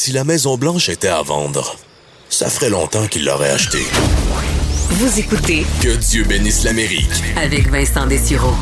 Si la Maison-Blanche était à vendre, ça ferait longtemps qu'il l'aurait achetée. Vous écoutez Que Dieu bénisse l'Amérique. avec Vincent Dessureau.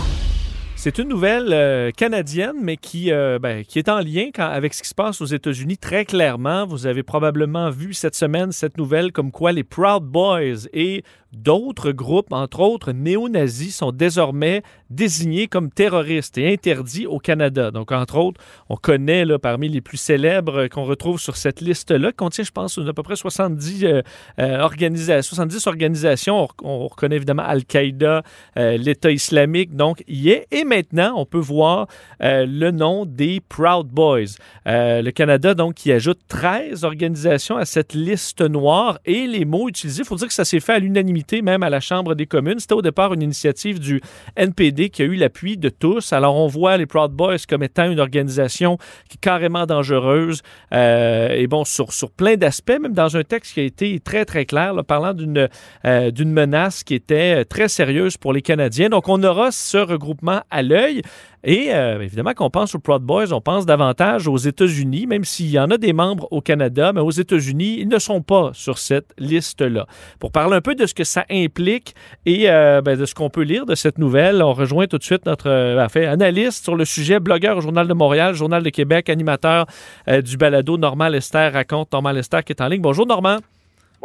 C'est une nouvelle euh, canadienne, mais qui, euh, ben, qui est en lien quand- avec ce qui se passe aux États-Unis très clairement. Vous avez probablement vu cette semaine cette nouvelle comme quoi les Proud Boys et d'autres groupes, entre autres néo-nazis, sont désormais désignés comme terroristes et interdits au Canada. Donc, entre autres, on connaît là, parmi les plus célèbres euh, qu'on retrouve sur cette liste-là, qui contient, je pense, à peu près 70, euh, euh, organisa- 70 organisations. On, on reconnaît évidemment Al-Qaïda, euh, l'État islamique, donc y est. Et maintenant, on peut voir euh, le nom des Proud Boys. Euh, le Canada, donc, qui ajoute 13 organisations à cette liste noire et les mots utilisés, il faut dire que ça s'est fait à l'unanimité, même à la Chambre des communes. C'était au départ une initiative du NPD qui a eu l'appui de tous. Alors, on voit les Proud Boys comme étant une organisation qui est carrément dangereuse euh, et bon, sur, sur plein d'aspects, même dans un texte qui a été très, très clair, parlant d'une euh, d'une menace qui était euh, très sérieuse pour les Canadiens. Donc, on aura ce regroupement à l'œil. Et euh, évidemment, qu'on pense aux Proud Boys, on pense davantage aux États-Unis, même s'il y en a des membres au Canada, mais aux États-Unis, ils ne sont pas sur cette liste-là. Pour parler un peu de ce que ça implique et euh, ben, de ce qu'on peut lire de cette nouvelle, on rejoint tout de suite notre euh, analyste sur le sujet, blogueur au Journal de Montréal, Journal de Québec, animateur euh, du balado Normand Lester raconte, Normand Lester qui est en ligne. Bonjour Normand.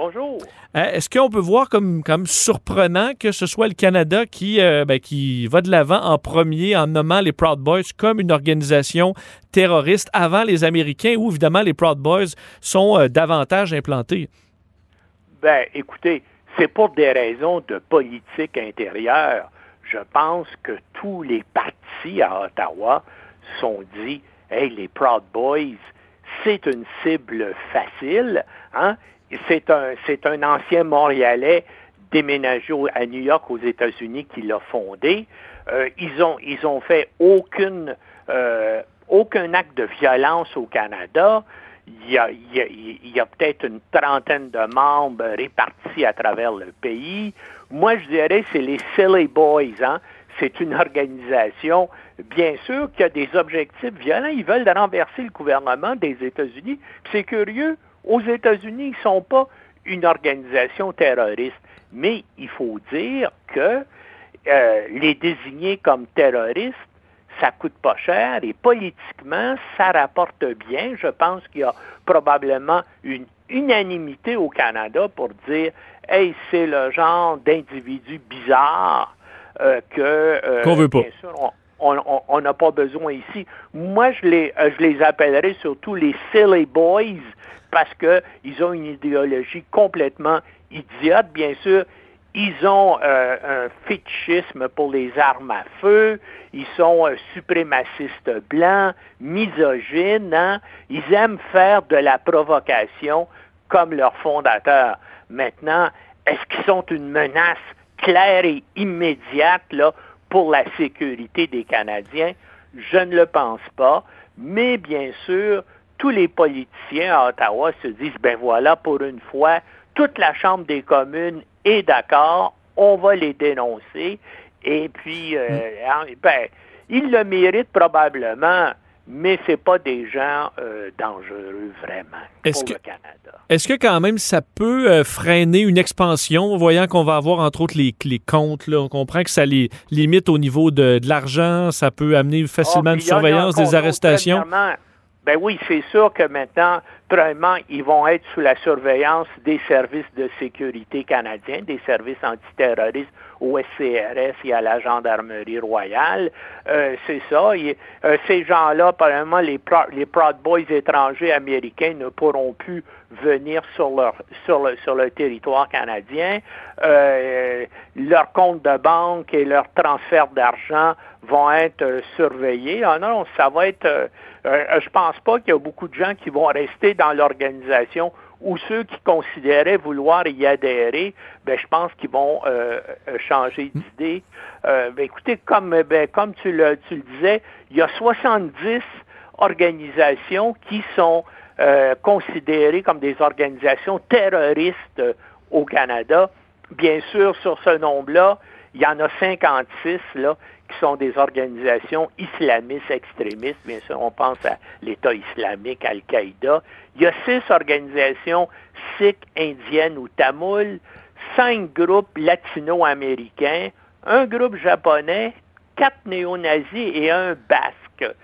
Bonjour. Euh, Est-ce qu'on peut voir comme, comme surprenant que ce soit le Canada qui, euh, ben, qui va de l'avant en premier en nommant les Proud Boys comme une organisation terroriste avant les Américains où évidemment les Proud Boys sont euh, davantage implantés? Ben, écoutez, c'est pour des raisons de politique intérieure. Je pense que tous les partis à Ottawa sont dit, hey, les Proud Boys, c'est une cible facile, hein? C'est un, ancien Montréalais déménagé à New York aux États-Unis qui l'a fondé. Euh, ils ont, ils ont fait euh, aucun acte de violence au Canada. Il y a, peut-être une trentaine de membres répartis à travers le pays. Moi, je dirais c'est les Silly Boys. Hein? C'est une organisation, bien sûr, qui a des objectifs violents. Ils veulent renverser le gouvernement des États-Unis. C'est curieux, aux États-Unis, ils ne sont pas une organisation terroriste. Mais il faut dire que euh, les désigner comme terroristes, ça coûte pas cher et politiquement, ça rapporte bien. Je pense qu'il y a probablement une unanimité au Canada pour dire, hey, c'est le genre d'individu bizarre euh, que euh, Qu'on veut pas. bien sûr, on- on n'a pas besoin ici. Moi, je les, euh, je les appellerai surtout les silly boys parce qu'ils ont une idéologie complètement idiote, bien sûr. Ils ont euh, un fétichisme pour les armes à feu. Ils sont euh, suprémacistes blancs, misogynes. hein. Ils aiment faire de la provocation comme leur fondateur. Maintenant, est-ce qu'ils sont une menace claire et immédiate pour la sécurité des Canadiens? Je ne le pense pas. Mais bien sûr, tous les politiciens à Ottawa se disent, ben voilà, pour une fois, toute la Chambre des communes est d'accord, on va les dénoncer. Et puis, euh, hein, ben, ils le méritent probablement, mais c'est pas des gens euh, dangereux vraiment pour que- le Canada. Est-ce que quand même ça peut euh, freiner une expansion, voyant qu'on va avoir entre autres les, les comptes, là, on comprend que ça les limite au niveau de, de l'argent, ça peut amener facilement Ah, une surveillance, des arrestations. Ben oui, c'est sûr que maintenant, premièrement, ils vont être sous la surveillance des services de sécurité canadiens, des services antiterroristes au SCRS et à la Gendarmerie royale. Euh, c'est ça. Euh, ces gens-là, premièrement, les, les Proud Boys étrangers américains ne pourront plus venir sur leur sur le sur le territoire canadien. Euh, leurs comptes de banque et leurs transferts d'argent vont être euh, surveillés. Ah non, ça va être. euh, euh, je pense pas qu'il y a beaucoup de gens qui vont rester dans l'organisation ou ceux qui considéraient vouloir y adhérer, ben, je pense qu'ils vont euh, euh, changer d'idée. Euh, ben, écoutez, comme, ben, comme tu, le, tu le disais, il y a 70 organisations qui sont euh, considérées comme des organisations terroristes au Canada. Bien sûr, sur ce nombre-là, il y en a 56 là, qui sont des organisations islamistes extrémistes. Bien sûr, on pense à l'État islamique, Al-Qaïda. Il y a six organisations sikhs, indiennes ou tamouls, cinq groupes latino-américains, un groupe japonais, quatre néo-nazis et un basque.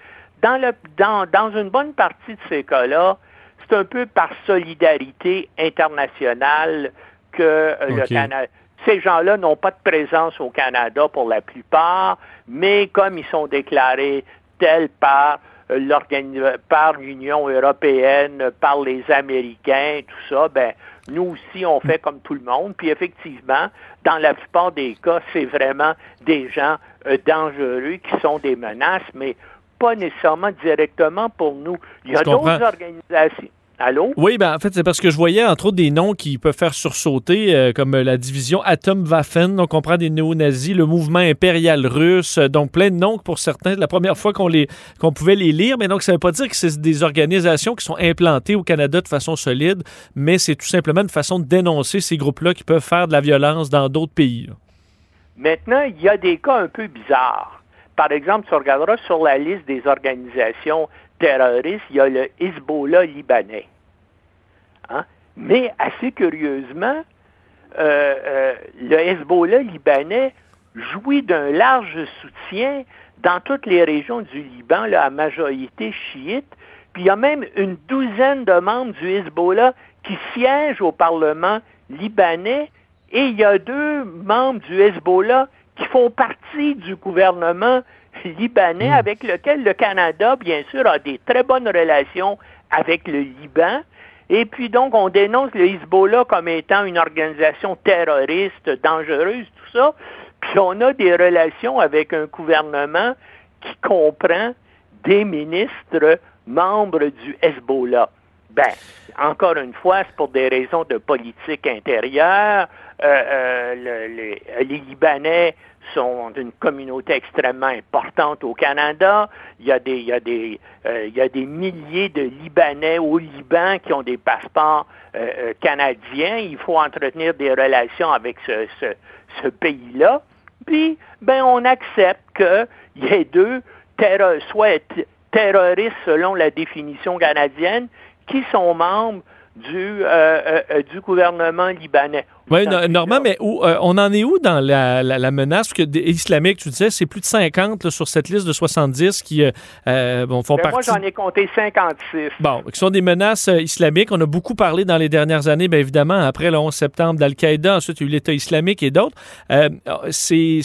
Dans, le, dans, dans une bonne partie de ces cas-là, c'est un peu par solidarité internationale que euh, le Canada. Ces gens-là n'ont pas de présence au Canada pour la plupart, mais comme ils sont déclarés tels par euh, par l'Union européenne, par les Américains, tout ça, ben nous aussi on fait comme tout le monde. Puis effectivement, dans la plupart des cas, c'est vraiment des gens euh, dangereux qui sont des menaces, mais pas nécessairement directement pour nous. Il y a d'autres organisations. Allô? Oui, ben en fait, c'est parce que je voyais entre autres des noms qui peuvent faire sursauter, euh, comme la division Atomwaffen, donc on prend des néo-nazis, le mouvement impérial russe, donc plein de noms pour certains, la première fois qu'on les qu'on pouvait les lire, mais donc ça ne veut pas dire que c'est des organisations qui sont implantées au Canada de façon solide, mais c'est tout simplement une façon de dénoncer ces groupes-là qui peuvent faire de la violence dans d'autres pays. Maintenant, il y a des cas un peu bizarres. Par exemple, tu regarderas sur la liste des organisations terroriste, il y a le Hezbollah libanais. Hein? Mais assez curieusement, euh, euh, le Hezbollah libanais jouit d'un large soutien dans toutes les régions du Liban, là, à majorité chiite. Puis il y a même une douzaine de membres du Hezbollah qui siègent au Parlement libanais et il y a deux membres du Hezbollah qui font partie du gouvernement libanais hmm. avec lequel le Canada, bien sûr, a des très bonnes relations avec le Liban. Et puis donc, on dénonce le Hezbollah comme étant une organisation terroriste, dangereuse, tout ça. Puis on a des relations avec un gouvernement qui comprend des ministres membres du Hezbollah. Ben, encore une fois, c'est pour des raisons de politique intérieure. Euh, euh, les, Libanais sont d'une communauté extrêmement importante au Canada. Il y a des, il y a des, euh, il y a des milliers de Libanais au Liban qui ont des passeports canadiens. Il faut entretenir des relations avec ce, ce, pays-là. Puis, ben, on accepte qu'il y ait deux soit terroristes selon la définition canadienne qui sont membres du, du gouvernement libanais. Oui, Normand, mais où, euh, on en est où dans la, la, menace? Que islamique, tu disais, c'est plus de 50 sur cette liste de 70 qui euh, euh bon, font ben, partie. Moi, j'en ai compté 56. Bon, qui sont des menaces euh, islamiques. On a beaucoup parlé dans les dernières années, bien évidemment, après le 11 septembre d'Al-Qaïda, ensuite il y a eu l'État islamique et d'autres. c'est,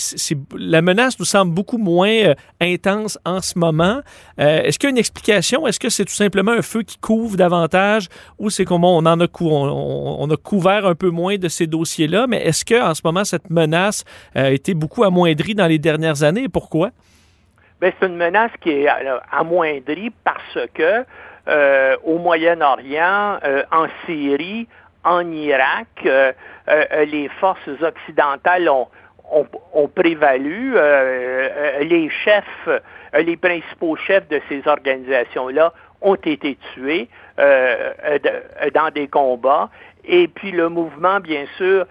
la menace nous semble beaucoup moins intense en ce moment. est-ce qu'il y a une explication? Est-ce que c'est tout simplement un feu qui couvre davantage ou c'est comment on en a, on, on a couvert un peu moins de ces dossier-là, mais est-ce qu'en ce moment, cette menace euh, a été beaucoup amoindrie dans les dernières années pourquoi? Bien, c'est une menace qui est euh, amoindrie parce que euh, au Moyen-Orient, en Syrie, en Irak, les forces occidentales ont, ont, prévalu. les chefs, les principaux chefs de ces organisations-là ont été tués dans des combats et puis le mouvement, bien sûr,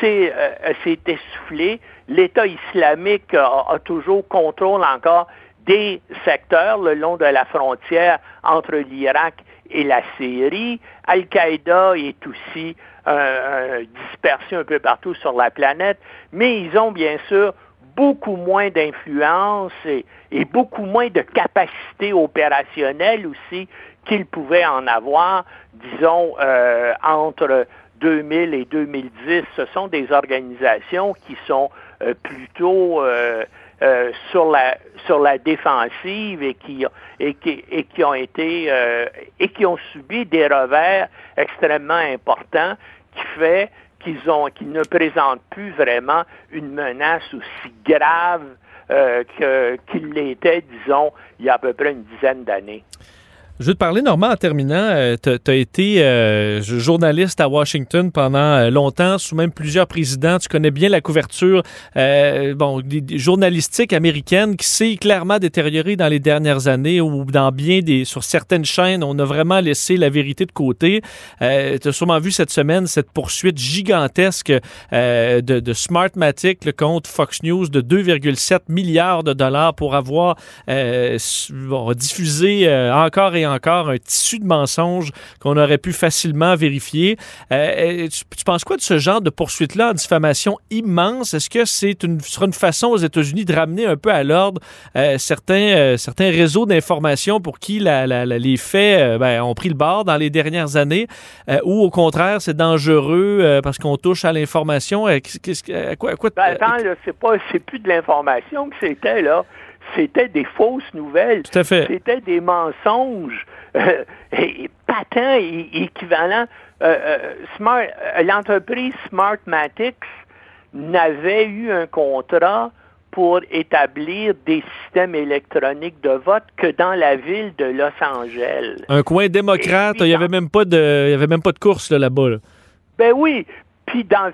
s'est euh, essoufflé. L'État islamique a, toujours contrôle encore des secteurs le long de la frontière entre l'Irak et la Syrie. Al-Qaïda est aussi euh, dispersé un peu partout sur la planète, mais ils ont bien sûr beaucoup moins d'influence et, beaucoup moins de capacité opérationnelle aussi qu'il pouvait en avoir, disons, euh, entre 2000 et 2010. Ce sont des organisations qui sont euh, plutôt euh, sur la sur la défensive et qui et qui, et qui ont été et qui ont subi des revers extrêmement importants qui fait qu'ils ont qu'ils ne présentent plus vraiment une menace aussi grave euh, qu'il l'était, disons, il y a à peu près une dizaine d'années. Je veux te parler, Normand, en terminant. Euh, tu as été euh, journaliste à Washington pendant euh, longtemps, sous même plusieurs présidents. Tu connais bien la couverture bon, journalistique américaine qui s'est clairement détériorée dans les dernières années ou dans bien des... sur certaines chaînes, on a vraiment laissé la vérité de côté. tu as sûrement vu cette semaine cette poursuite gigantesque de, de Smartmatic le contre Fox News de 2,7 milliards de dollars pour avoir diffusé encore et encore un tissu de mensonges qu'on aurait pu facilement vérifier. Euh, tu, penses quoi de ce genre de poursuite-là en diffamation immense? Est-ce que c'est une, sera une façon aux États-Unis de ramener un peu à l'ordre euh, certains, euh, certains réseaux d'information pour qui les faits ben, ont pris le bord dans les dernières années ou au contraire, c'est dangereux parce qu'on touche à l'information? quoi, quoi, ben, attends, c'est pas, c'est plus de l'information que c'était, là c'était des fausses nouvelles. C'était des mensonges euh, patents et équivalents. Euh, euh, Smart, l'entreprise Smartmatics n'avait eu un contrat pour établir des systèmes électroniques de vote que dans la ville de Los Angeles. Un coin démocrate, il n'y avait même pas de, y avait même pas de course là-bas. Là. Ben oui, puis dans,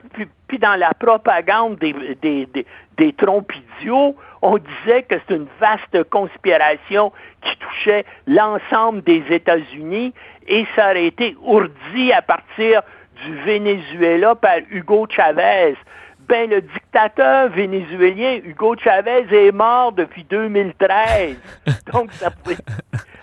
puis, dans la propagande des, des, des trompes idiots, on disait que c'est une vaste conspiration qui touchait l'ensemble des États-Unis et ça aurait été ourdi à partir du Venezuela par Hugo Chavez. Ben, le dictateur vénézuélien Hugo Chavez est mort depuis 2013. Donc, ça pouvait...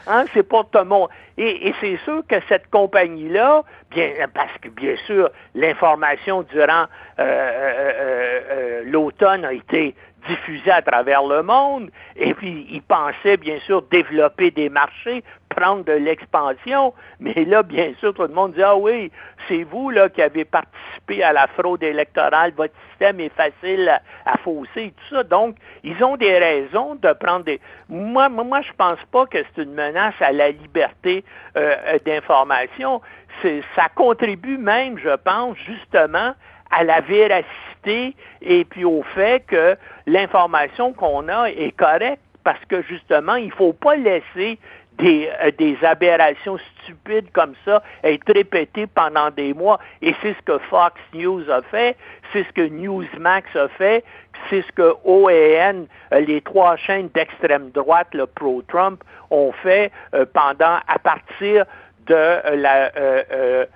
Hein, c'est pas tout le monde. Et, c'est sûr que cette compagnie-là, bien, parce que bien sûr, l'information durant euh, euh, euh, l'automne a été diffusée à travers le monde, et puis ils pensaient bien sûr développer des marchés, prendre de l'expansion, mais là, bien sûr, tout le monde dit, ah oui, c'est vous là qui avez participé à la fraude électorale, votre système est facile à, fausser, tout ça. Donc, ils ont des raisons de prendre des... Moi, moi je pense pas que c'est une menace à la liberté euh, d'information. Ça contribue même, je pense, justement, à la véracité et puis au fait que l'information qu'on a est correcte parce que justement, il ne faut pas laisser des, euh, des, aberrations stupides comme ça être répétées pendant des mois. Et c'est ce que Fox News a fait, c'est ce que Newsmax a fait, c'est ce que OAN, euh, les trois chaînes d'extrême droite, le pro-Trump, ont fait euh, pendant, à partir de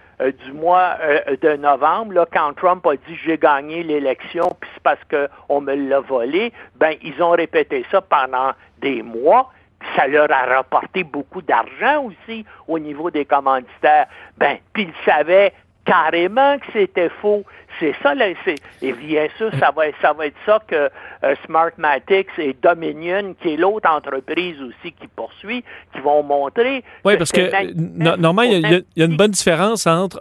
du mois de novembre, là, quand Trump a dit j'ai gagné l'élection, puis c'est parce qu'on me l'a volé, ben ils ont répété ça pendant des mois. Ça leur a rapporté beaucoup d'argent aussi au niveau des commanditaires. Ben, puis ils savaient carrément que c'était faux. C'est ça, là, et bien sûr, ça va, ça va être ça que euh, Smartmatics et Dominion, qui est l'autre entreprise aussi qui poursuit, qui vont montrer. Oui, parce que normalement, il y, a une bonne différence entre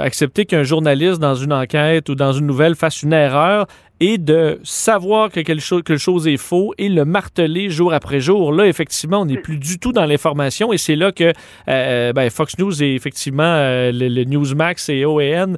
accepter qu'un journaliste dans une enquête ou dans une nouvelle fasse une erreur et de savoir que quelque chose, quelque chose est faux et le marteler jour après jour. Là, effectivement, on n'est plus du tout dans l'information et c'est là que euh, ben, Fox News et effectivement euh, le, Newsmax et OAN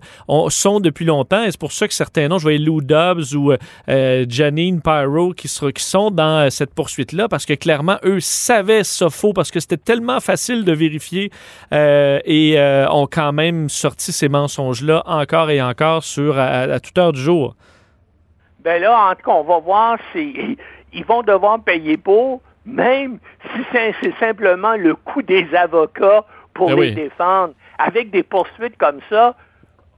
sont depuis longtemps et c'est pour ça que certains noms, je voyais Lou Dobbs ou euh, Janine Pyro qui, qui sont dans cette poursuite-là parce que clairement, eux savaient ça faux parce que c'était tellement facile de vérifier et ont quand même sorti ces mensonges-là encore et encore sur à toute heure du jour. Ben là, en tout cas, on va voir si ils vont devoir payer pour, même si c'est simplement le coût des avocats pour ben les défendre. Avec des poursuites comme ça,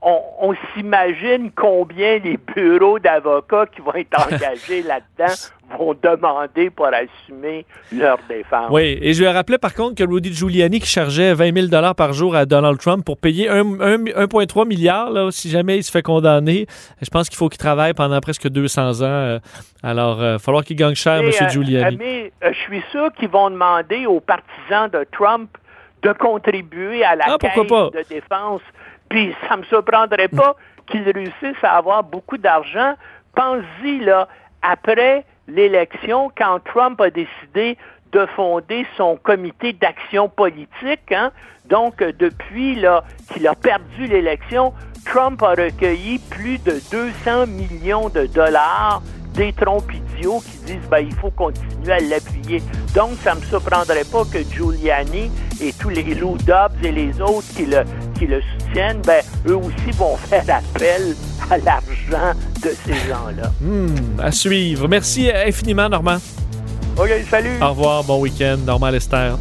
on, s'imagine combien les bureaux d'avocats qui vont être engagés là-dedans vont demander pour assumer leur défense. Oui, et je lui rappelais par contre que Rudy Giuliani qui chargeait 20 000 par jour à Donald Trump pour payer 1,3 milliard là, si jamais il se fait condamner. Je pense qu'il faut qu'il travaille pendant presque 200 ans. Euh, alors, il euh, va falloir qu'il gagne cher, M. Euh, Giuliani. Mais je suis sûr qu'ils vont demander aux partisans de Trump de contribuer à la ah, caisse de défense puis ça me surprendrait pas qu'ils réussissent à avoir beaucoup d'argent. Pense-y, là, après l'élection, quand Trump a décidé de fonder son comité d'action politique, hein, donc depuis là qu'il a perdu l'élection, Trump a recueilli plus de 200 millions de dollars des qui disent ben, il faut continuer à l'appuyer. Donc, ça ne me surprendrait pas que Giuliani et tous les Lou Dobbs et les autres qui le, qui le soutiennent, ben, eux aussi vont faire appel à l'argent de ces gens-là. Hmm, à suivre. Merci infiniment, Normand. OK, salut. Au revoir, bon week-end, Normand Lester.